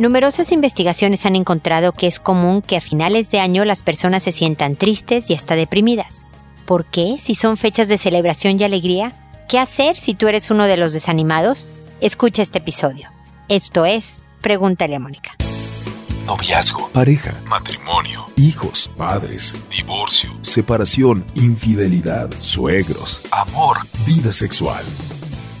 Numerosas investigaciones han encontrado que es común que a finales de año las personas se sientan tristes y hasta deprimidas. ¿Por qué? Si son fechas de celebración y alegría. ¿Qué hacer si tú eres uno de los desanimados? Escucha este episodio. Esto es Pregúntale a Mónica. Noviazgo, pareja, matrimonio, hijos, padres, divorcio, separación, infidelidad, suegros, amor, vida sexual.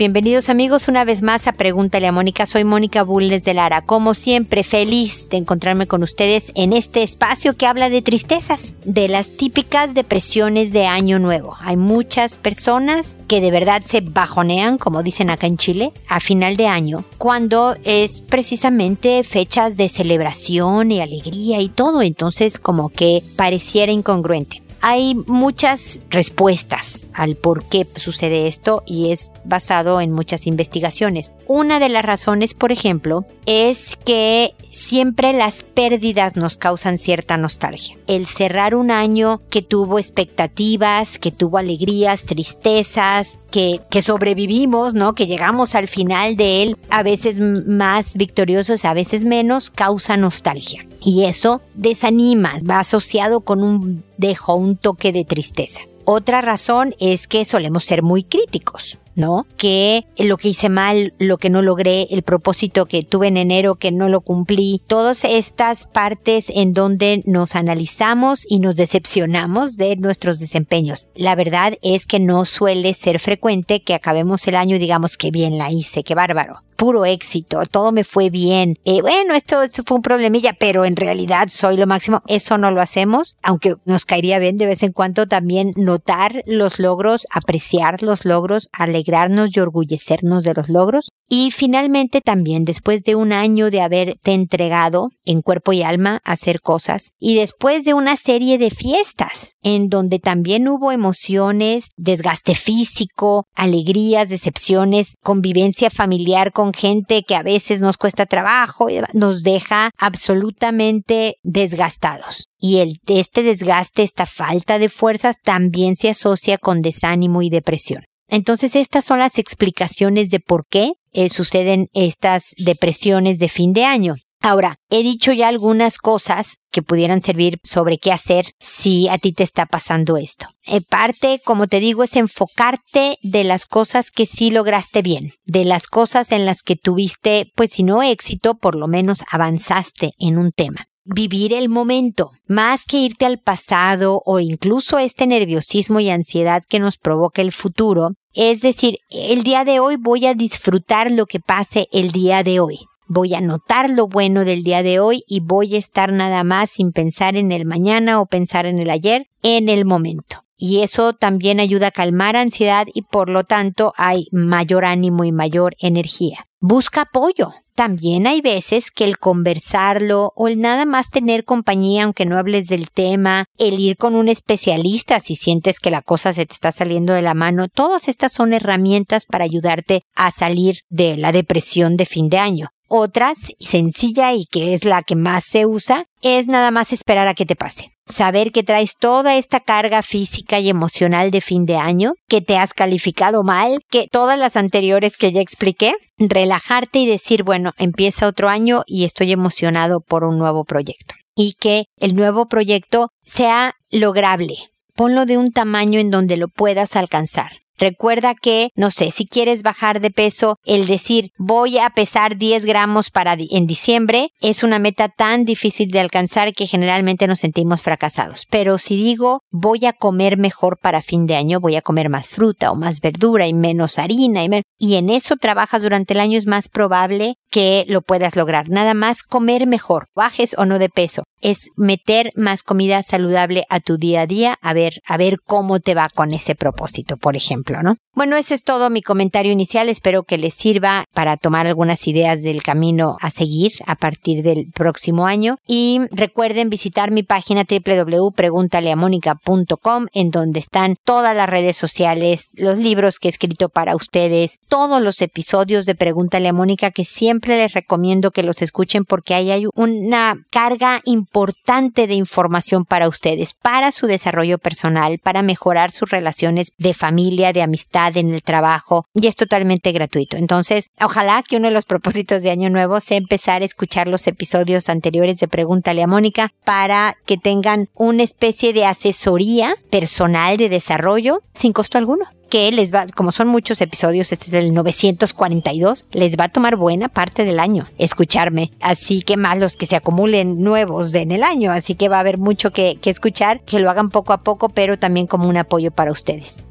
Bienvenidos amigos una vez más a Pregúntale a Mónica. Soy Mónica Bulnes de Lara. Como siempre, feliz de encontrarme con ustedes en este espacio que habla de tristezas, de las típicas depresiones de Año Nuevo. Hay muchas personas que de verdad se bajonean, como dicen acá en Chile, a final de año, cuando es precisamente fechas de celebración y alegría y todo. Entonces, como que pareciera incongruente. Hay muchas respuestas al por qué sucede esto y es basado en muchas investigaciones. Una de las razones, por ejemplo, es que siempre las pérdidas nos causan cierta nostalgia. El cerrar un año que tuvo expectativas, que tuvo alegrías, tristezas, que, que sobrevivimos, ¿no? Que llegamos al final de él, a veces más victoriosos, a veces menos, causa nostalgia. Y eso desanima, va asociado con un dejo, un toque de tristeza. Otra razón es que solemos ser muy críticos. ¿no? Que lo que hice mal, lo que no logré, el propósito que tuve en enero que no lo cumplí, todas estas partes en donde nos analizamos y nos decepcionamos de nuestros desempeños. La verdad es que no suele ser frecuente que acabemos el año y digamos que bien la hice, qué bárbaro puro éxito, todo me fue bien. Eh, bueno, esto, esto, fue un problemilla, pero en realidad soy lo máximo. Eso no lo hacemos, aunque nos caería bien de vez en cuando también notar los logros, apreciar los logros, alegrarnos y orgullecernos de los logros. Y finalmente también después de un año de haberte entregado en cuerpo y alma a hacer cosas y después de una serie de fiestas en donde también hubo emociones, desgaste físico, alegrías, decepciones, convivencia familiar con gente que a veces nos cuesta trabajo, nos deja absolutamente desgastados. Y el, este desgaste, esta falta de fuerzas también se asocia con desánimo y depresión. Entonces estas son las explicaciones de por qué eh, suceden estas depresiones de fin de año. Ahora, he dicho ya algunas cosas que pudieran servir sobre qué hacer si a ti te está pasando esto. En parte, como te digo, es enfocarte de las cosas que sí lograste bien, de las cosas en las que tuviste, pues si no éxito, por lo menos avanzaste en un tema vivir el momento, más que irte al pasado o incluso este nerviosismo y ansiedad que nos provoca el futuro. Es decir, el día de hoy voy a disfrutar lo que pase el día de hoy voy a notar lo bueno del día de hoy y voy a estar nada más sin pensar en el mañana o pensar en el ayer, en el momento. Y eso también ayuda a calmar ansiedad y por lo tanto hay mayor ánimo y mayor energía. Busca apoyo. También hay veces que el conversarlo o el nada más tener compañía aunque no hables del tema, el ir con un especialista si sientes que la cosa se te está saliendo de la mano, todas estas son herramientas para ayudarte a salir de la depresión de fin de año. Otra, sencilla y que es la que más se usa, es nada más esperar a que te pase. Saber que traes toda esta carga física y emocional de fin de año, que te has calificado mal, que todas las anteriores que ya expliqué, relajarte y decir, bueno, empieza otro año y estoy emocionado por un nuevo proyecto. Y que el nuevo proyecto sea lograble. Ponlo de un tamaño en donde lo puedas alcanzar. Recuerda que, no sé, si quieres bajar de peso, el decir voy a pesar 10 gramos para en diciembre es una meta tan difícil de alcanzar que generalmente nos sentimos fracasados. Pero si digo voy a comer mejor para fin de año, voy a comer más fruta o más verdura y menos harina y, y en eso trabajas durante el año es más probable que lo puedas lograr. Nada más comer mejor, bajes o no de peso. Es meter más comida saludable a tu día a día, a ver, a ver cómo te va con ese propósito, por ejemplo. Bueno, ese es todo mi comentario inicial. Espero que les sirva para tomar algunas ideas del camino a seguir a partir del próximo año. Y recuerden visitar mi página www.preguntaleamónica.com en donde están todas las redes sociales, los libros que he escrito para ustedes, todos los episodios de Pregúntale a Mónica que siempre les recomiendo que los escuchen porque ahí hay una carga importante de información para ustedes, para su desarrollo personal, para mejorar sus relaciones de familia, de amistad, en el trabajo y es totalmente gratuito. Entonces, ojalá que uno de los propósitos de Año Nuevo sea empezar a escuchar los episodios anteriores de Pregúntale a Mónica para que tengan una especie de asesoría personal de desarrollo sin costo alguno que les va, como son muchos episodios, este es el 942, les va a tomar buena parte del año escucharme. Así que más los que se acumulen nuevos en el año. Así que va a haber mucho que escuchar, que lo hagan poco a poco, pero también como un apoyo para ustedes.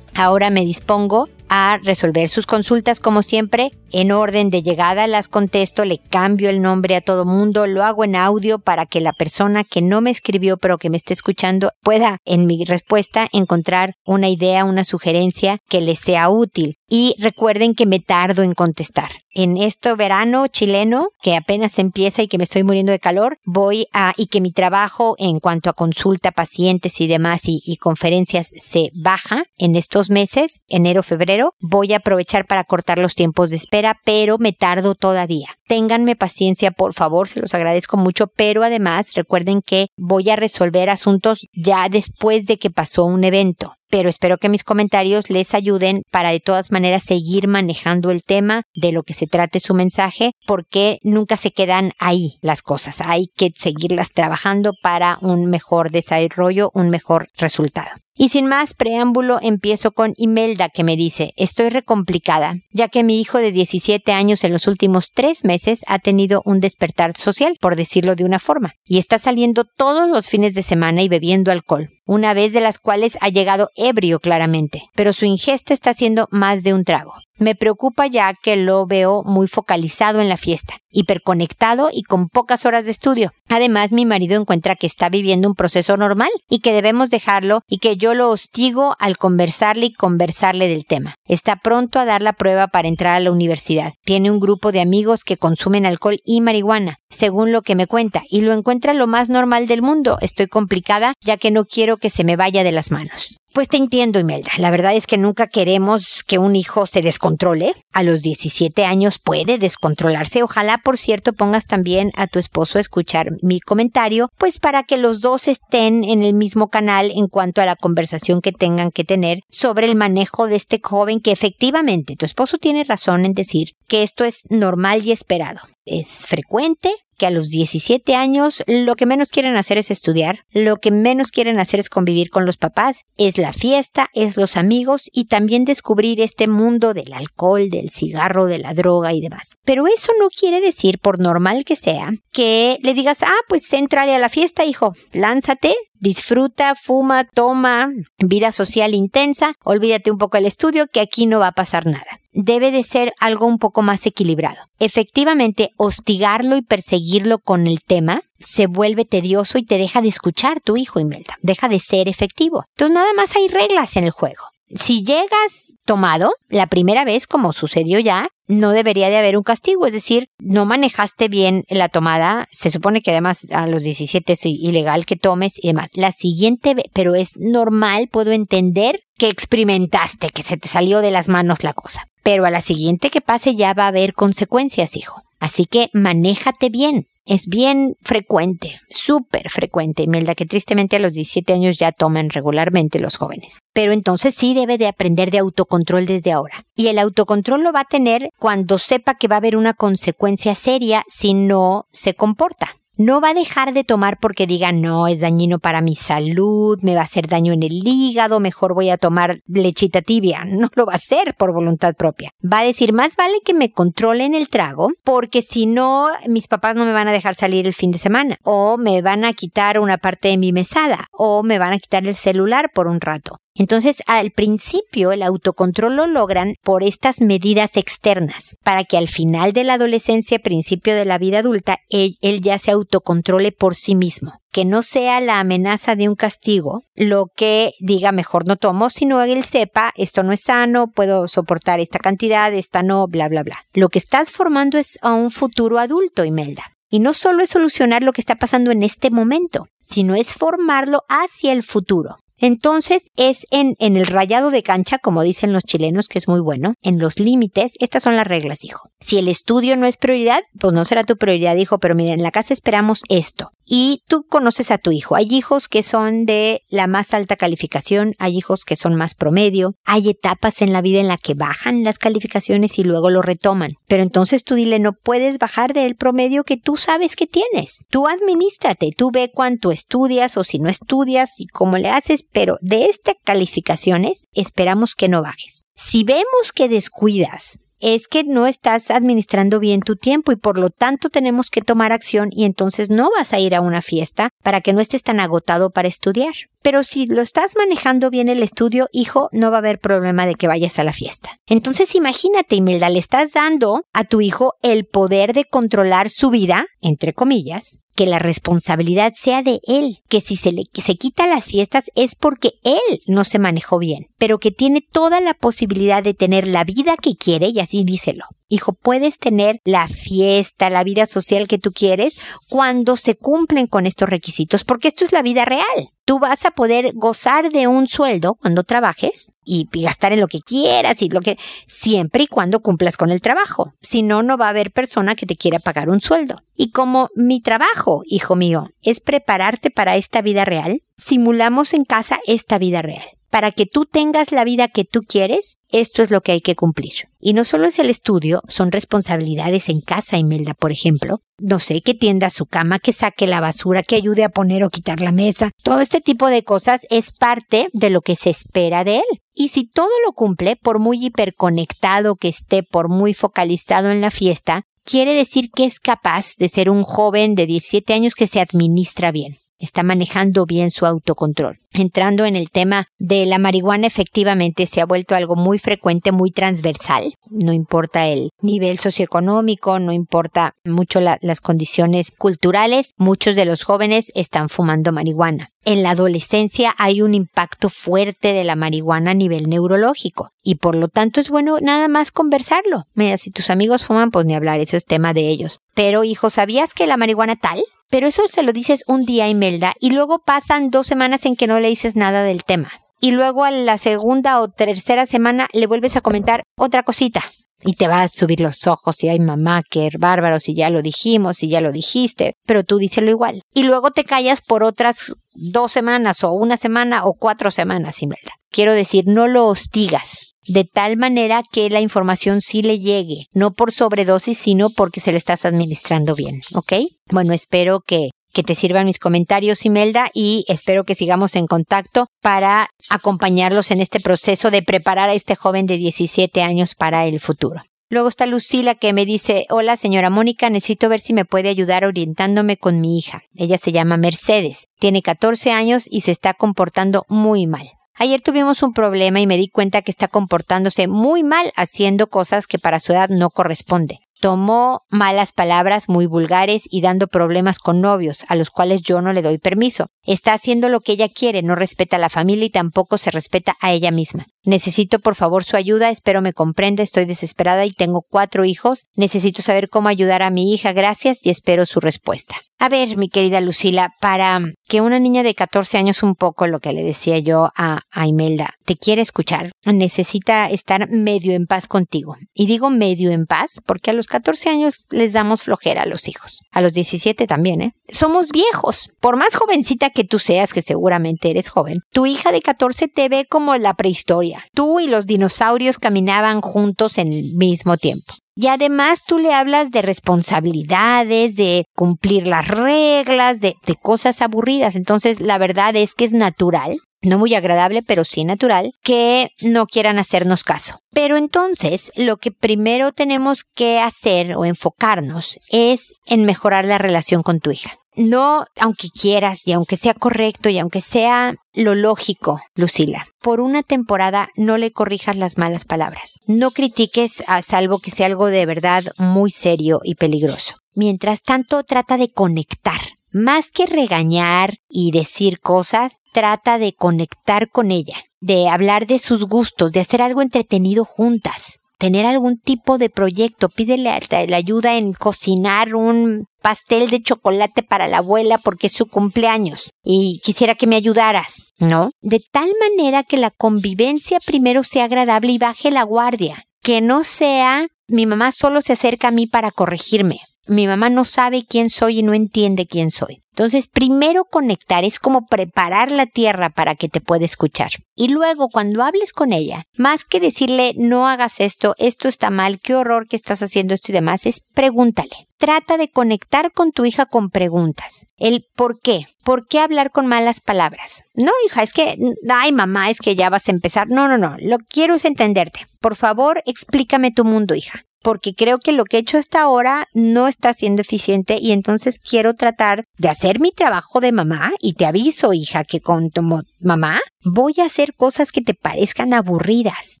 Ahora me dispongo a resolver sus consultas como siempre. En orden de llegada las contesto, le cambio el nombre a todo mundo, lo hago en audio para que la persona que no me escribió pero que me esté escuchando pueda en mi respuesta encontrar una idea, una sugerencia que le sea útil. Y recuerden que me tardo en contestar. En este verano chileno, que apenas empieza y que me estoy muriendo de calor, voy a, y que mi trabajo en cuanto a consulta pacientes y demás y, y conferencias se baja en estos meses, enero, febrero, voy a aprovechar para cortar los tiempos de espera, pero me tardo todavía. Ténganme paciencia, por favor, se los agradezco mucho, pero además recuerden que voy a resolver asuntos ya después de que pasó un evento pero espero que mis comentarios les ayuden para de todas maneras seguir manejando el tema de lo que se trate su mensaje, porque nunca se quedan ahí las cosas. Hay que seguirlas trabajando para un mejor desarrollo, un mejor resultado. Y sin más preámbulo, empiezo con Imelda que me dice, estoy recomplicada, ya que mi hijo de 17 años en los últimos tres meses ha tenido un despertar social, por decirlo de una forma, y está saliendo todos los fines de semana y bebiendo alcohol, una vez de las cuales ha llegado ebrio claramente, pero su ingesta está siendo más de un trago. Me preocupa ya que lo veo muy focalizado en la fiesta, hiperconectado y con pocas horas de estudio. Además, mi marido encuentra que está viviendo un proceso normal y que debemos dejarlo y que yo lo hostigo al conversarle y conversarle del tema. Está pronto a dar la prueba para entrar a la universidad. Tiene un grupo de amigos que consumen alcohol y marihuana, según lo que me cuenta, y lo encuentra lo más normal del mundo. Estoy complicada ya que no quiero que se me vaya de las manos. Pues te entiendo, Imelda. La verdad es que nunca queremos que un hijo se descontrole. A los 17 años puede descontrolarse. Ojalá, por cierto, pongas también a tu esposo a escuchar mi comentario, pues para que los dos estén en el mismo canal en cuanto a la conversación que tengan que tener sobre el manejo de este joven que efectivamente tu esposo tiene razón en decir que esto es normal y esperado. Es frecuente, que a los 17 años lo que menos quieren hacer es estudiar, lo que menos quieren hacer es convivir con los papás, es la fiesta, es los amigos y también descubrir este mundo del alcohol, del cigarro, de la droga y demás. Pero eso no quiere decir, por normal que sea, que le digas, ah, pues entrale a la fiesta, hijo, lánzate, disfruta, fuma, toma, vida social intensa, olvídate un poco del estudio, que aquí no va a pasar nada debe de ser algo un poco más equilibrado. Efectivamente, hostigarlo y perseguirlo con el tema se vuelve tedioso y te deja de escuchar tu hijo, Imelda. Deja de ser efectivo. Entonces nada más hay reglas en el juego. Si llegas tomado, la primera vez, como sucedió ya, no debería de haber un castigo, es decir, no manejaste bien la tomada, se supone que además a los 17 es ilegal que tomes y demás. La siguiente, pero es normal, puedo entender que experimentaste, que se te salió de las manos la cosa. Pero a la siguiente que pase ya va a haber consecuencias, hijo. Así que manéjate bien. Es bien frecuente, súper frecuente, Imelda, que tristemente a los 17 años ya toman regularmente los jóvenes. Pero entonces sí debe de aprender de autocontrol desde ahora. Y el autocontrol lo va a tener cuando sepa que va a haber una consecuencia seria si no se comporta no va a dejar de tomar porque diga no, es dañino para mi salud, me va a hacer daño en el hígado, mejor voy a tomar lechita tibia. No lo va a hacer por voluntad propia. Va a decir, más vale que me controlen el trago porque si no, mis papás no me van a dejar salir el fin de semana o me van a quitar una parte de mi mesada o me van a quitar el celular por un rato. Entonces, al principio, el autocontrol lo logran por estas medidas externas, para que al final de la adolescencia, principio de la vida adulta, él, ya se autocontrole por sí mismo. Que no sea la amenaza de un castigo lo que diga mejor no tomo, sino él sepa esto no es sano, puedo soportar esta cantidad, esta no, bla, bla, bla. Lo que estás formando es a un futuro adulto, Imelda. Y no solo es solucionar lo que está pasando en este momento, sino es formarlo hacia el futuro. Entonces es en, en el rayado de cancha, como dicen los chilenos, que es muy bueno, en los límites, estas son las reglas, hijo. Si el estudio no es prioridad, pues no será tu prioridad, hijo, pero miren, en la casa esperamos esto. Y tú conoces a tu hijo. Hay hijos que son de la más alta calificación, hay hijos que son más promedio, hay etapas en la vida en la que bajan las calificaciones y luego lo retoman. Pero entonces tú dile, no puedes bajar del promedio que tú sabes que tienes. Tú administrate, tú ve cuánto estudias o si no estudias y cómo le haces, pero de estas calificaciones esperamos que no bajes. Si vemos que descuidas es que no estás administrando bien tu tiempo y por lo tanto tenemos que tomar acción y entonces no vas a ir a una fiesta para que no estés tan agotado para estudiar. Pero si lo estás manejando bien el estudio, hijo, no va a haber problema de que vayas a la fiesta. Entonces imagínate, Imelda, le estás dando a tu hijo el poder de controlar su vida, entre comillas, que la responsabilidad sea de él, que si se le se quita las fiestas es porque él no se manejó bien, pero que tiene toda la posibilidad de tener la vida que quiere y así díselo. Hijo, puedes tener la fiesta, la vida social que tú quieres cuando se cumplen con estos requisitos, porque esto es la vida real. Tú vas a poder gozar de un sueldo cuando trabajes y gastar en lo que quieras y lo que siempre y cuando cumplas con el trabajo. Si no, no va a haber persona que te quiera pagar un sueldo. Y como mi trabajo, hijo mío, es prepararte para esta vida real, simulamos en casa esta vida real para que tú tengas la vida que tú quieres, esto es lo que hay que cumplir. Y no solo es el estudio, son responsabilidades en casa, Imelda, por ejemplo. No sé, que tienda su cama, que saque la basura, que ayude a poner o quitar la mesa. Todo este tipo de cosas es parte de lo que se espera de él. Y si todo lo cumple, por muy hiperconectado que esté, por muy focalizado en la fiesta, quiere decir que es capaz de ser un joven de 17 años que se administra bien está manejando bien su autocontrol. Entrando en el tema de la marihuana, efectivamente se ha vuelto algo muy frecuente, muy transversal. No importa el nivel socioeconómico, no importa mucho las condiciones culturales, muchos de los jóvenes están fumando marihuana. En la adolescencia hay un impacto fuerte de la marihuana a nivel neurológico y por lo tanto es bueno nada más conversarlo. Mira, si tus amigos fuman, pues ni hablar, eso es tema de ellos. Pero hijo, ¿sabías que la marihuana tal pero eso se lo dices un día, Imelda, y luego pasan dos semanas en que no le dices nada del tema. Y luego a la segunda o tercera semana le vuelves a comentar otra cosita. Y te va a subir los ojos y ay mamá, qué bárbaro, si ya lo dijimos, si ya lo dijiste, pero tú díselo igual. Y luego te callas por otras dos semanas o una semana o cuatro semanas, Imelda. Quiero decir, no lo hostigas de tal manera que la información sí le llegue, no por sobredosis, sino porque se le estás administrando bien, ¿ok? Bueno, espero que que te sirvan mis comentarios, Imelda, y espero que sigamos en contacto para acompañarlos en este proceso de preparar a este joven de 17 años para el futuro. Luego está Lucila que me dice, hola señora Mónica, necesito ver si me puede ayudar orientándome con mi hija. Ella se llama Mercedes, tiene 14 años y se está comportando muy mal. Ayer tuvimos un problema y me di cuenta que está comportándose muy mal haciendo cosas que para su edad no corresponde tomó malas palabras muy vulgares y dando problemas con novios, a los cuales yo no le doy permiso. Está haciendo lo que ella quiere, no respeta a la familia y tampoco se respeta a ella misma. Necesito por favor su ayuda, espero me comprenda, estoy desesperada y tengo cuatro hijos. Necesito saber cómo ayudar a mi hija, gracias y espero su respuesta. A ver, mi querida Lucila, para que una niña de 14 años, un poco lo que le decía yo a, Imelda, te quiere escuchar, necesita estar medio en paz contigo. Y digo medio en paz porque a los 14 años les damos flojera a los hijos. A los 17 también, ¿eh? Somos viejos. Por más jovencita que tú seas, que seguramente eres joven, tu hija de 14 te ve como la prehistoria. Tú y los dinosaurios caminaban juntos en el mismo tiempo. Y además tú le hablas de responsabilidades, de cumplir las reglas, de, de, cosas aburridas. Entonces la verdad es que es natural no muy agradable, pero sí natural, que no quieran hacernos caso. Pero entonces, lo que primero tenemos que hacer o enfocarnos es en mejorar la relación con tu hija. No, aunque quieras y aunque sea correcto y aunque sea lo lógico, Lucila. Por una temporada no le corrijas las malas palabras. No critiques a salvo que sea algo de verdad muy serio y peligroso. Mientras tanto, trata de conectar. Más que regañar y decir cosas, trata de conectar con ella, de hablar de sus gustos, de hacer algo entretenido juntas tener algún tipo de proyecto, pídele la ayuda en cocinar un pastel de chocolate para la abuela porque es su cumpleaños y quisiera que me ayudaras, ¿no? De tal manera que la convivencia primero sea agradable y baje la guardia, que no sea mi mamá solo se acerca a mí para corregirme, mi mamá no sabe quién soy y no entiende quién soy. Entonces, primero conectar es como preparar la tierra para que te pueda escuchar. Y luego, cuando hables con ella, más que decirle, no hagas esto, esto está mal, qué horror que estás haciendo esto y demás, es pregúntale. Trata de conectar con tu hija con preguntas. El por qué. ¿Por qué hablar con malas palabras? No, hija, es que, ay, mamá, es que ya vas a empezar. No, no, no. Lo quiero es entenderte. Por favor, explícame tu mundo, hija porque creo que lo que he hecho hasta ahora no está siendo eficiente y entonces quiero tratar de hacer mi trabajo de mamá y te aviso, hija, que con tu mamá voy a hacer cosas que te parezcan aburridas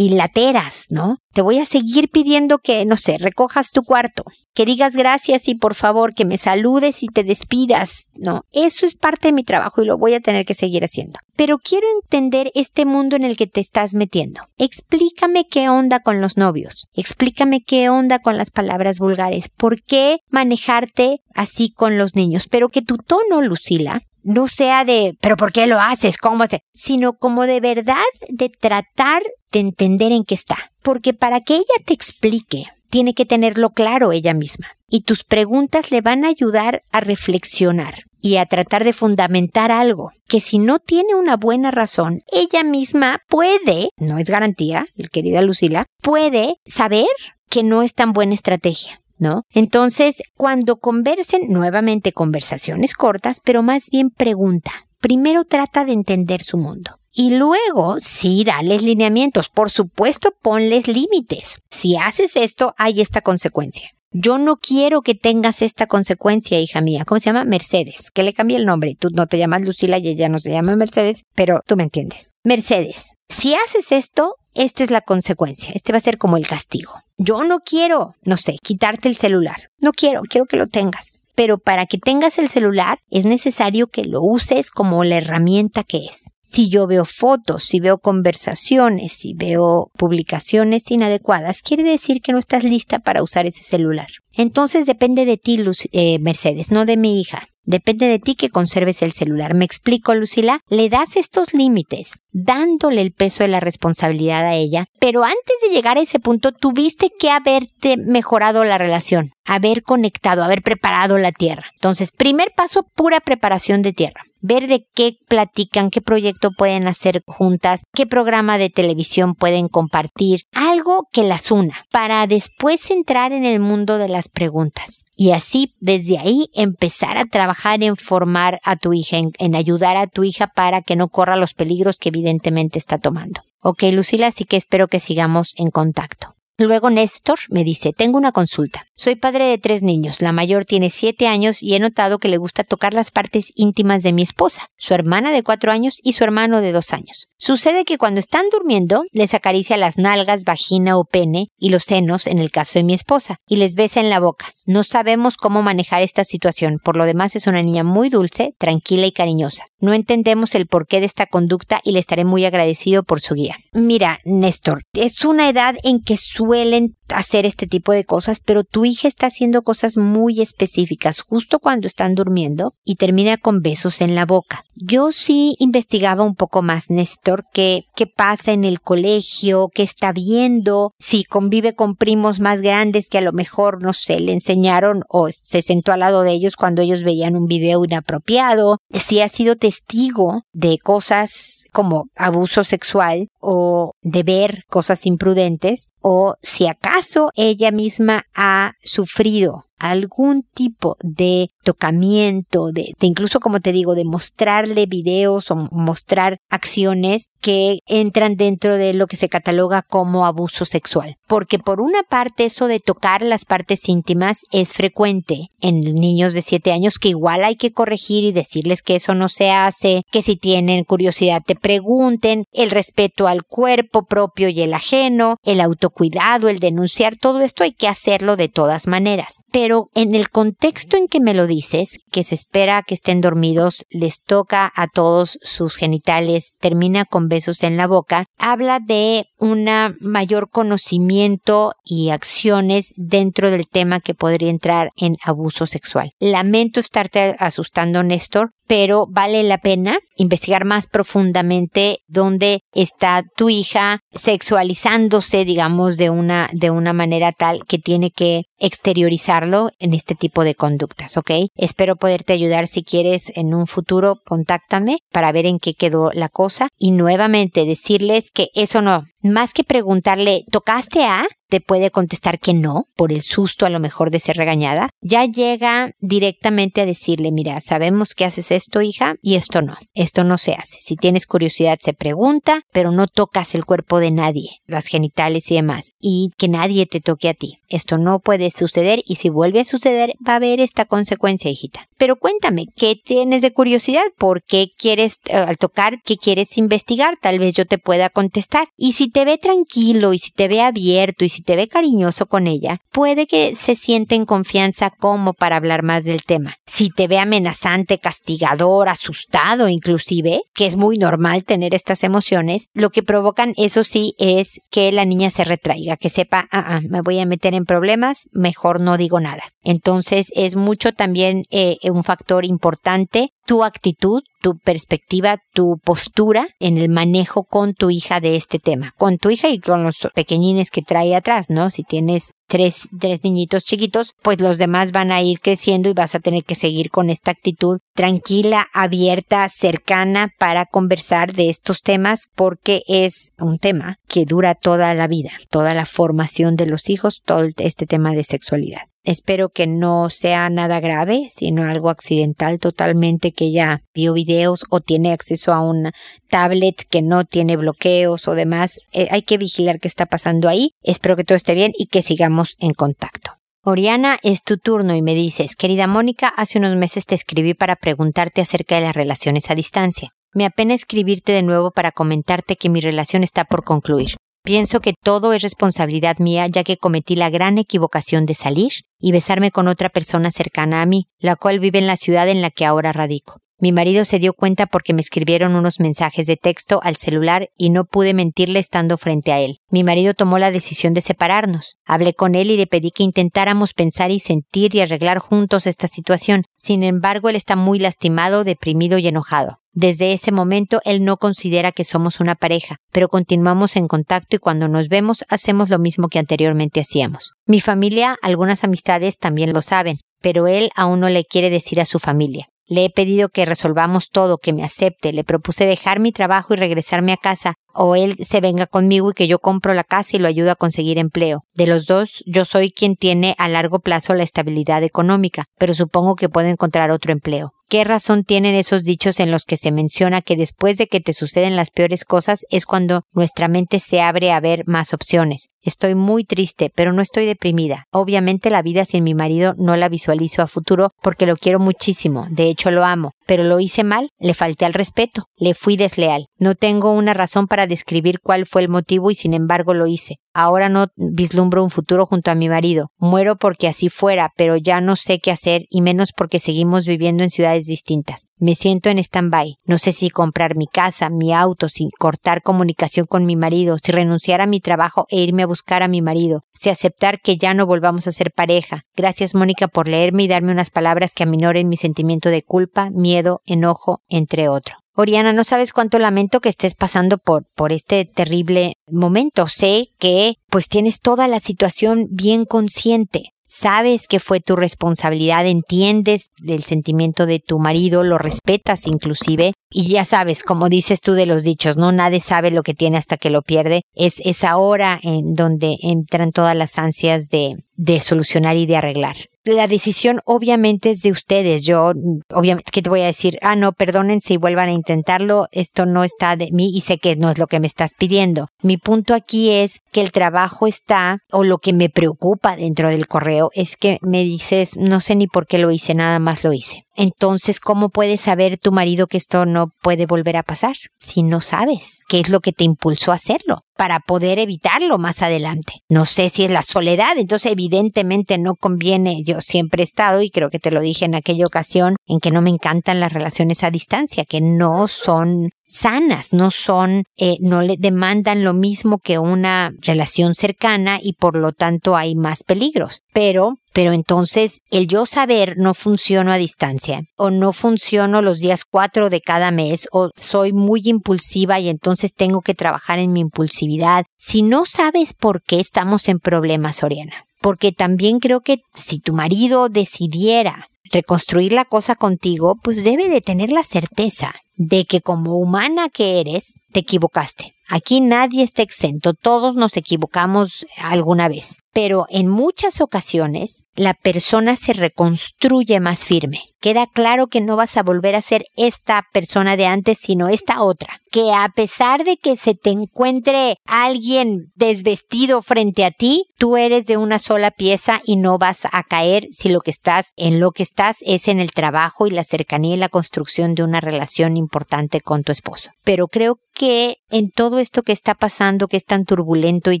y lateras, ¿no? Te voy a seguir pidiendo que, no sé, recojas tu cuarto, que digas gracias y por favor que me saludes y te despidas, ¿no? Eso es parte de mi trabajo y lo voy a tener que seguir haciendo. Pero quiero entender este mundo en el que te estás metiendo. Explícame qué onda con los novios. Explícame qué onda con las palabras vulgares. ¿Por qué manejarte así con los niños? Pero que tu tono, Lucila, no sea de, pero ¿por qué lo haces? ¿Cómo te? Sino como de verdad de tratar de entender en qué está. Porque para que ella te explique, tiene que tenerlo claro ella misma. Y tus preguntas le van a ayudar a reflexionar y a tratar de fundamentar algo que si no tiene una buena razón, ella misma puede, no es garantía, querida Lucila, puede saber que no es tan buena estrategia. ¿No? Entonces, cuando conversen, nuevamente conversaciones cortas, pero más bien pregunta. Primero trata de entender su mundo. Y luego, sí, dales lineamientos. Por supuesto, ponles límites. Si haces esto, hay esta consecuencia. Yo no quiero que tengas esta consecuencia, hija mía. ¿Cómo se llama? Mercedes. Que le cambie el nombre. Tú no te llamas Lucila y ella no se llama Mercedes, pero tú me entiendes. Mercedes. Si haces esto, esta es la consecuencia. Este va a ser como el castigo. Yo no quiero, no sé, quitarte el celular. No quiero, quiero que lo tengas. Pero para que tengas el celular es necesario que lo uses como la herramienta que es. Si yo veo fotos, si veo conversaciones, si veo publicaciones inadecuadas, quiere decir que no estás lista para usar ese celular. Entonces depende de ti, eh, Mercedes, no de mi hija. Depende de ti que conserves el celular. ¿Me explico, Lucila? Le das estos límites, dándole el peso de la responsabilidad a ella, pero antes de llegar a ese punto tuviste que haberte mejorado la relación, haber conectado, haber preparado la tierra. Entonces, primer paso, pura preparación de tierra ver de qué platican, qué proyecto pueden hacer juntas, qué programa de televisión pueden compartir, algo que las una, para después entrar en el mundo de las preguntas. Y así, desde ahí, empezar a trabajar en formar a tu hija, en, ayudar a tu hija para que no corra los peligros que evidentemente está tomando. Ok, Lucila, así que espero que sigamos en contacto. Luego Néstor me dice, tengo una consulta. Soy padre de tres niños, la mayor tiene siete años y he notado que le gusta tocar las partes íntimas de mi esposa, su hermana de cuatro años y su hermano de dos años. Sucede que cuando están durmiendo, les acaricia las nalgas, vagina o pene y los senos en el caso de mi esposa, y les besa en la boca. No sabemos cómo manejar esta situación, por lo demás es una niña muy dulce, tranquila y cariñosa. No entendemos el porqué de esta conducta y le estaré muy agradecido por su guía. Mira, Néstor, es una edad en que suelen hacer este tipo de cosas, pero tu hija está haciendo cosas muy específicas justo cuando están durmiendo y termina con besos en la boca. Yo sí investigaba un poco más, Néstor, qué, qué pasa en el colegio, qué está viendo, si convive con primos más grandes que a lo mejor, no sé, le enseñaron o se sentó al lado de ellos cuando ellos veían un video inapropiado, si ha sido testigo de cosas como abuso sexual o de ver cosas imprudentes, o si acaso ella misma ha sufrido algún tipo de tocamiento, de, incluso como te digo, de mostrarle videos o mostrar acciones que entran dentro de lo que se cataloga como abuso sexual. Porque por una parte eso de tocar las partes íntimas es frecuente en niños de 7 años que igual hay que corregir y decirles que eso no se hace, que si tienen curiosidad te pregunten, el respeto al cuerpo propio y el ajeno, el autocuidado, el denunciar, todo esto hay que hacerlo de todas maneras. Pero en el contexto en que me lo dices, que se espera que estén dormidos, les toca a todos sus genitales, termina con besos en la boca, habla de un mayor conocimiento y acciones dentro del tema que podría entrar en abuso sexual. Lamento estarte asustando, Néstor, pero vale la pena investigar más profundamente dónde está tu hija sexualizándose, digamos, de una, de una manera tal que tiene que exteriorizarlo en este tipo de conductas, ¿ok? Espero poderte ayudar si quieres en un futuro, contáctame para ver en qué quedó la cosa y nuevamente decirles que eso no, más que preguntarle, ¿tocaste a? Te puede contestar que no, por el susto a lo mejor de ser regañada, ya llega directamente a decirle, mira, sabemos que haces esto, hija, y esto no, esto no se hace. Si tienes curiosidad, se pregunta, pero no tocas el cuerpo de nadie, las genitales y demás, y que nadie te toque a ti. Esto no puede suceder y si vuelve a suceder, va a haber esta consecuencia, hijita. Pero cuéntame, ¿qué tienes de curiosidad? ¿Por qué quieres, eh, al tocar, qué quieres investigar? Tal vez yo te pueda contestar. Y si te ve tranquilo y si te ve abierto y si te ve cariñoso con ella, puede que se siente en confianza como para hablar más del tema. Si te ve amenazante, castigador, asustado inclusive, que es muy normal tener estas emociones, lo que provocan eso sí es que la niña se retraiga, que sepa, ah, ah me voy a meter en problemas, mejor no digo nada. Entonces es mucho también eh, un factor importante tu actitud, tu perspectiva, tu postura en el manejo con tu hija de este tema, con tu hija y con los pequeñines que trae atrás, ¿no? Si tienes tres, tres niñitos chiquitos, pues los demás van a ir creciendo y vas a tener que seguir con esta actitud tranquila, abierta, cercana para conversar de estos temas porque es un tema que dura toda la vida, toda la formación de los hijos, todo este tema de sexualidad. Espero que no sea nada grave, sino algo accidental totalmente que ya vio videos o tiene acceso a un tablet que no tiene bloqueos o demás. Eh, hay que vigilar qué está pasando ahí. Espero que todo esté bien y que sigamos en contacto. Oriana, es tu turno y me dices, querida Mónica, hace unos meses te escribí para preguntarte acerca de las relaciones a distancia. Me apena escribirte de nuevo para comentarte que mi relación está por concluir. Pienso que todo es responsabilidad mía ya que cometí la gran equivocación de salir y besarme con otra persona cercana a mí, la cual vive en la ciudad en la que ahora radico. Mi marido se dio cuenta porque me escribieron unos mensajes de texto al celular y no pude mentirle estando frente a él. Mi marido tomó la decisión de separarnos. Hablé con él y le pedí que intentáramos pensar y sentir y arreglar juntos esta situación. Sin embargo, él está muy lastimado, deprimido y enojado. Desde ese momento él no considera que somos una pareja, pero continuamos en contacto y cuando nos vemos hacemos lo mismo que anteriormente hacíamos. Mi familia, algunas amistades también lo saben, pero él aún no le quiere decir a su familia. Le he pedido que resolvamos todo, que me acepte. Le propuse dejar mi trabajo y regresarme a casa, o él se venga conmigo y que yo compro la casa y lo ayudo a conseguir empleo. De los dos, yo soy quien tiene a largo plazo la estabilidad económica, pero supongo que puedo encontrar otro empleo. ¿Qué razón tienen esos dichos en los que se menciona que después de que te suceden las peores cosas es cuando nuestra mente se abre a ver más opciones? Estoy muy triste, pero no estoy deprimida. Obviamente la vida sin mi marido no la visualizo a futuro porque lo quiero muchísimo, de hecho lo amo, pero lo hice mal, le falté al respeto, le fui desleal. No tengo una razón para describir cuál fue el motivo y sin embargo lo hice. Ahora no vislumbro un futuro junto a mi marido. Muero porque así fuera, pero ya no sé qué hacer y menos porque seguimos viviendo en ciudades distintas. Me siento en stand-by. No sé si comprar mi casa, mi auto, si cortar comunicación con mi marido, si renunciar a mi trabajo e irme a buscar a mi marido, si aceptar que ya no volvamos a ser pareja. Gracias Mónica por leerme y darme unas palabras que aminoren mi sentimiento de culpa, miedo, enojo, entre otros. Oriana, no sabes cuánto lamento que estés pasando por, por este terrible momento. Sé que pues tienes toda la situación bien consciente. Sabes que fue tu responsabilidad, entiendes del sentimiento de tu marido, lo respetas inclusive, y ya sabes, como dices tú de los dichos, no nadie sabe lo que tiene hasta que lo pierde. Es esa hora en donde entran todas las ansias de, de solucionar y de arreglar. La decisión obviamente es de ustedes. Yo, obviamente, ¿qué te voy a decir? Ah, no, perdónense y vuelvan a intentarlo. Esto no está de mí y sé que no es lo que me estás pidiendo. Mi punto aquí es que el trabajo está, o lo que me preocupa dentro del correo es que me dices, no sé ni por qué lo hice, nada más lo hice. Entonces, ¿cómo puede saber tu marido que esto no puede volver a pasar si no sabes qué es lo que te impulsó a hacerlo? para poder evitarlo más adelante. No sé si es la soledad, entonces evidentemente no conviene. Yo siempre he estado, y creo que te lo dije en aquella ocasión, en que no me encantan las relaciones a distancia, que no son sanas, no son, eh, no le demandan lo mismo que una relación cercana y por lo tanto hay más peligros. Pero pero entonces el yo saber no funciono a distancia o no funciono los días cuatro de cada mes o soy muy impulsiva y entonces tengo que trabajar en mi impulsividad. Si no sabes por qué estamos en problemas, Oriana, porque también creo que si tu marido decidiera reconstruir la cosa contigo, pues debe de tener la certeza de que como humana que eres, te equivocaste. Aquí nadie está exento, todos nos equivocamos alguna vez, pero en muchas ocasiones la persona se reconstruye más firme. Queda claro que no vas a volver a ser esta persona de antes, sino esta otra. Que a pesar de que se te encuentre alguien desvestido frente a ti, tú eres de una sola pieza y no vas a caer si lo que estás, en lo que estás es en el trabajo y la cercanía y la construcción de una relación importante con tu esposo. Pero creo que en todo esto que está pasando, que es tan turbulento y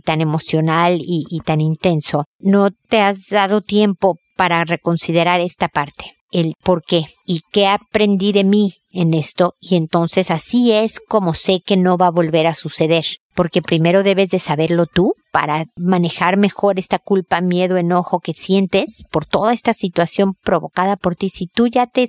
tan emocional y, tan no te has dado tiempo para reconsiderar esta parte el por qué y qué aprendí de mí en esto y entonces así es como sé que no va a volver a suceder porque primero debes de saberlo tú para manejar mejor esta culpa, miedo, enojo que sientes por toda esta situación provocada por ti. Si tú ya te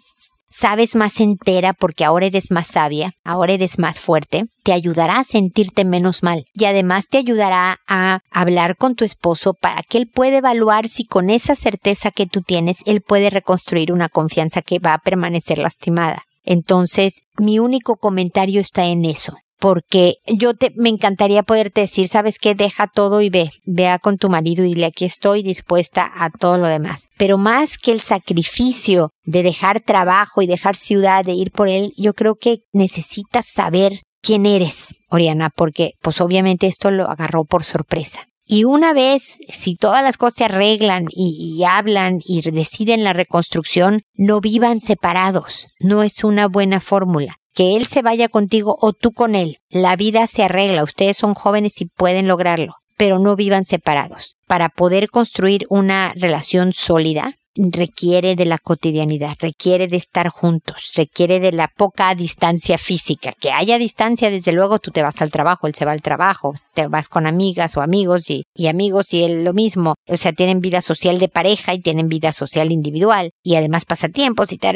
sabes más entera porque ahora eres más sabia, ahora eres más fuerte, te ayudará a sentirte menos mal y además te ayudará a hablar con tu esposo para que él pueda evaluar si con esa certeza que tú tienes, él puede reconstruir una confianza que va a permanecer lastimada. Entonces, mi único comentario está en eso porque yo te, me encantaría poderte decir, sabes qué, deja todo y ve, vea con tu marido y le aquí estoy dispuesta a todo lo demás. Pero más que el sacrificio de dejar trabajo y dejar ciudad, de ir por él, yo creo que necesitas saber quién eres, Oriana, porque pues obviamente esto lo agarró por sorpresa. Y una vez, si todas las cosas se arreglan y, hablan y deciden la reconstrucción, no vivan separados. No es una buena fórmula que él se vaya contigo o tú con él. La vida se arregla, ustedes son jóvenes y pueden lograrlo, pero no vivan separados. Para poder construir una relación sólida, requiere de la cotidianidad, requiere de estar juntos, requiere de la poca distancia física. Que haya distancia, desde luego tú te vas al trabajo, él se va al trabajo, te vas con amigas o amigos y, y amigos y él lo mismo. O sea, tienen vida social de pareja y tienen vida social individual y además pasatiempos y tal,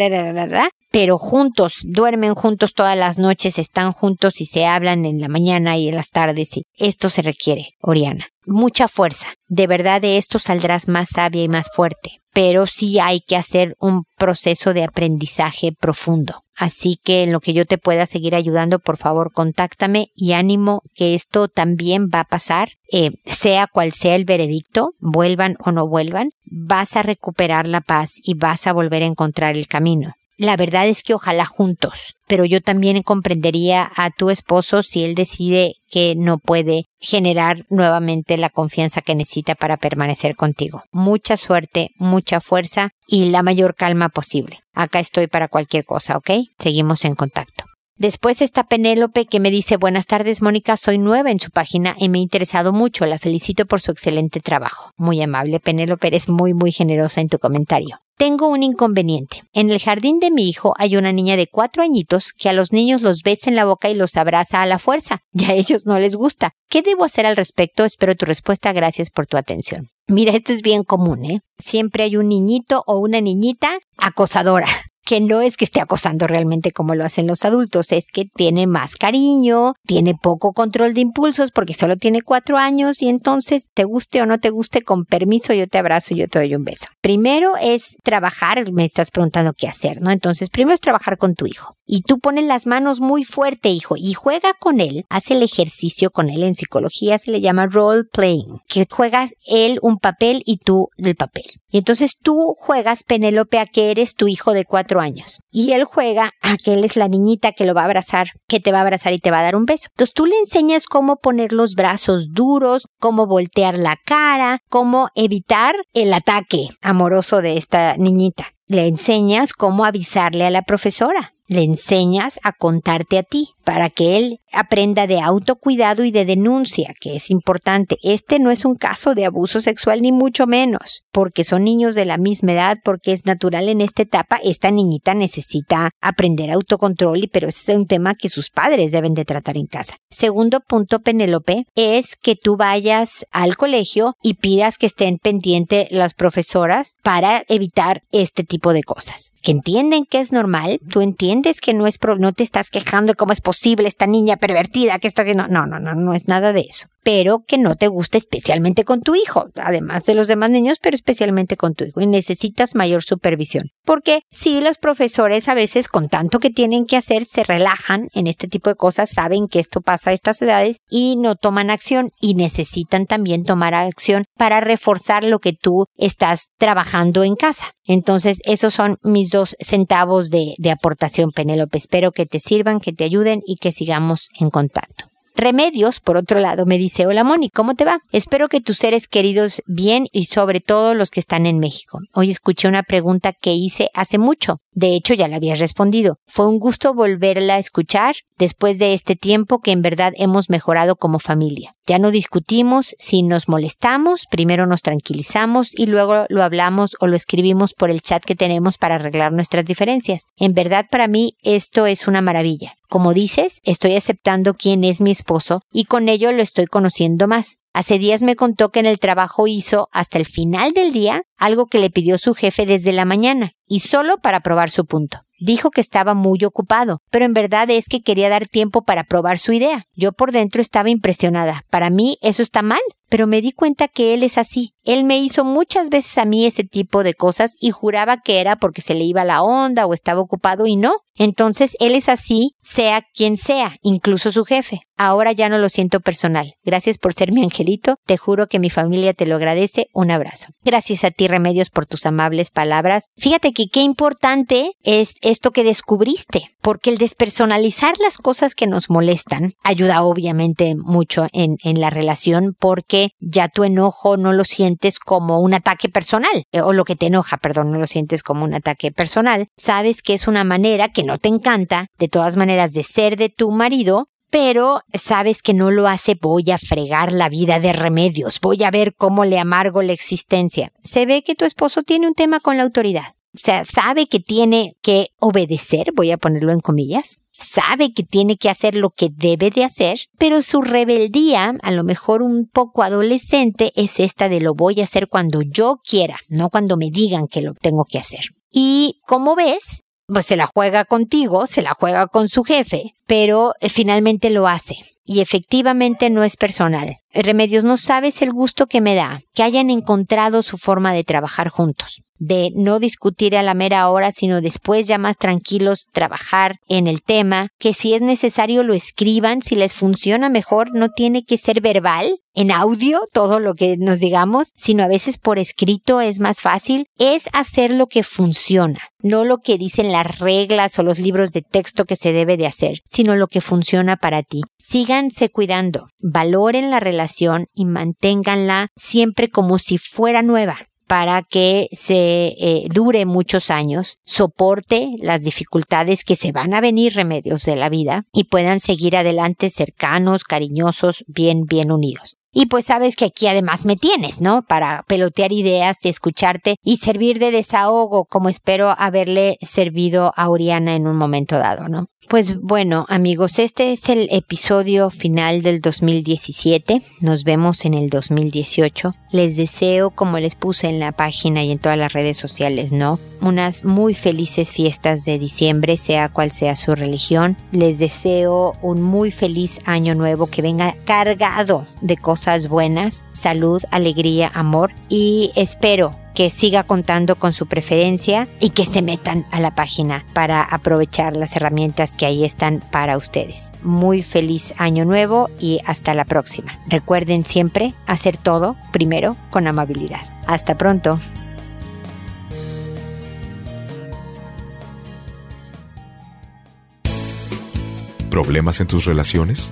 pero juntos, duermen juntos todas las noches, están juntos y se hablan en la mañana y en las tardes y esto se requiere, Oriana. Mucha fuerza. De verdad de esto saldrás más sabia y más fuerte pero sí hay que hacer un proceso de aprendizaje profundo. Así que en lo que yo te pueda seguir ayudando, por favor, contáctame y ánimo que esto también va a pasar, eh, sea cual sea el veredicto, vuelvan o no vuelvan, vas a recuperar la paz y vas a volver a encontrar el camino. La verdad es que ojalá juntos, pero yo también comprendería a tu esposo si él decide que no puede generar nuevamente la confianza que necesita para permanecer contigo. Mucha suerte, mucha fuerza y la mayor calma posible. Acá estoy para cualquier cosa, ¿ok? Seguimos en contacto. Después está Penélope que me dice buenas tardes Mónica, soy nueva en su página y me ha interesado mucho, la felicito por su excelente trabajo. Muy amable Penélope, eres muy muy generosa en tu comentario. Tengo un inconveniente. En el jardín de mi hijo hay una niña de cuatro añitos que a los niños los besa en la boca y los abraza a la fuerza, y a ellos no les gusta. ¿Qué debo hacer al respecto? Espero tu respuesta. Gracias por tu atención. Mira, esto es bien común, ¿eh? Siempre hay un niñito o una niñita acosadora que no es que esté acosando realmente como lo hacen los adultos, es que tiene más cariño, tiene poco control de impulsos porque solo tiene cuatro años y entonces te guste o no te guste, con permiso yo te abrazo, yo te doy un beso. Primero es trabajar, me estás preguntando qué hacer, ¿no? Entonces primero es trabajar con tu hijo y tú pones las manos muy fuerte, hijo, y juega con él, haz el ejercicio con él. En psicología se le llama role playing, que juegas él un papel y tú el papel. Y entonces tú juegas, Penélope, a que eres tu hijo de cuatro años. Y él juega a que él es la niñita que lo va a abrazar, que te va a abrazar y te va a dar un beso. Entonces tú le enseñas cómo poner los brazos duros, cómo voltear la cara, cómo evitar el ataque amoroso de esta niñita. Le enseñas cómo avisarle a la profesora le enseñas a contarte a ti para que él aprenda de autocuidado y de denuncia, que es importante. Este no es un caso de abuso sexual ni mucho menos, porque son niños de la misma edad, porque es natural en esta etapa. Esta niñita necesita aprender autocontrol, y pero ese es un tema que sus padres deben de tratar en casa. Segundo punto, Penélope, es que tú vayas al colegio y pidas que estén pendientes las profesoras para evitar este tipo de cosas. Que entienden que es normal, tú entiendes que no es, no te estás quejando de cómo es posible esta niña pervertida que está haciendo. No, no, no, no es nada de eso. Pero que no te gusta especialmente con tu hijo, además de los demás niños, pero especialmente con tu hijo. Y necesitas mayor supervisión. Porque si los profesores a veces con tanto que tienen que hacer se relajan en este tipo de cosas, saben que esto pasa a estas edades y no toman acción y necesitan también tomar acción para reforzar lo que tú estás trabajando en casa. Entonces, esos son mis dos centavos de, de aportación, Penélope. Espero que te sirvan, que te ayuden y que sigamos en contacto. Remedios, por otro lado, me dice, hola Moni, ¿cómo te va? Espero que tus seres queridos bien y sobre todo los que están en México. Hoy escuché una pregunta que hice hace mucho. De hecho, ya la habías respondido. Fue un gusto volverla a escuchar después de este tiempo que en verdad hemos mejorado como familia. Ya no discutimos, si nos molestamos, primero nos tranquilizamos y luego lo hablamos o lo escribimos por el chat que tenemos para arreglar nuestras diferencias. En verdad para mí esto es una maravilla. Como dices, estoy aceptando quién es mi esposo y con ello lo estoy conociendo más. Hace días me contó que en el trabajo hizo hasta el final del día algo que le pidió su jefe desde la mañana, y solo para probar su punto. Dijo que estaba muy ocupado, pero en verdad es que quería dar tiempo para probar su idea. Yo por dentro estaba impresionada. Para mí eso está mal, pero me di cuenta que él es así. Él me hizo muchas veces a mí ese tipo de cosas y juraba que era porque se le iba la onda o estaba ocupado y no. Entonces él es así, sea quien sea, incluso su jefe. Ahora ya no lo siento personal. Gracias por ser mi angelito. Te juro que mi familia te lo agradece. Un abrazo. Gracias a ti, Remedios, por tus amables palabras. Fíjate que qué importante es esto que descubriste, porque el despersonalizar las cosas que nos molestan ayuda obviamente mucho en, en la relación porque ya tu enojo no lo sientes como un ataque personal, eh, o lo que te enoja, perdón, no lo sientes como un ataque personal. Sabes que es una manera que no te encanta, de todas maneras, de ser de tu marido, pero sabes que no lo hace voy a fregar la vida de remedios, voy a ver cómo le amargo la existencia. Se ve que tu esposo tiene un tema con la autoridad. O sea, sabe que tiene que obedecer, voy a ponerlo en comillas, sabe que tiene que hacer lo que debe de hacer, pero su rebeldía, a lo mejor un poco adolescente, es esta de lo voy a hacer cuando yo quiera, no cuando me digan que lo tengo que hacer. Y como ves, pues se la juega contigo, se la juega con su jefe, pero eh, finalmente lo hace. Y efectivamente no es personal. Remedios, no sabes el gusto que me da que hayan encontrado su forma de trabajar juntos de no discutir a la mera hora, sino después ya más tranquilos trabajar en el tema, que si es necesario lo escriban, si les funciona mejor, no tiene que ser verbal, en audio, todo lo que nos digamos, sino a veces por escrito es más fácil, es hacer lo que funciona, no lo que dicen las reglas o los libros de texto que se debe de hacer, sino lo que funciona para ti. Síganse cuidando, valoren la relación y manténganla siempre como si fuera nueva para que se eh, dure muchos años, soporte las dificultades que se van a venir remedios de la vida y puedan seguir adelante cercanos, cariñosos, bien, bien unidos. Y pues sabes que aquí además me tienes, ¿no? Para pelotear ideas, escucharte y servir de desahogo, como espero haberle servido a Oriana en un momento dado, ¿no? Pues bueno, amigos, este es el episodio final del 2017. Nos vemos en el 2018. Les deseo, como les puse en la página y en todas las redes sociales, ¿no? Unas muy felices fiestas de diciembre, sea cual sea su religión. Les deseo un muy feliz año nuevo que venga cargado de buenas, salud, alegría, amor y espero que siga contando con su preferencia y que se metan a la página para aprovechar las herramientas que ahí están para ustedes. Muy feliz año nuevo y hasta la próxima. Recuerden siempre hacer todo primero con amabilidad. Hasta pronto. ¿Problemas en tus relaciones?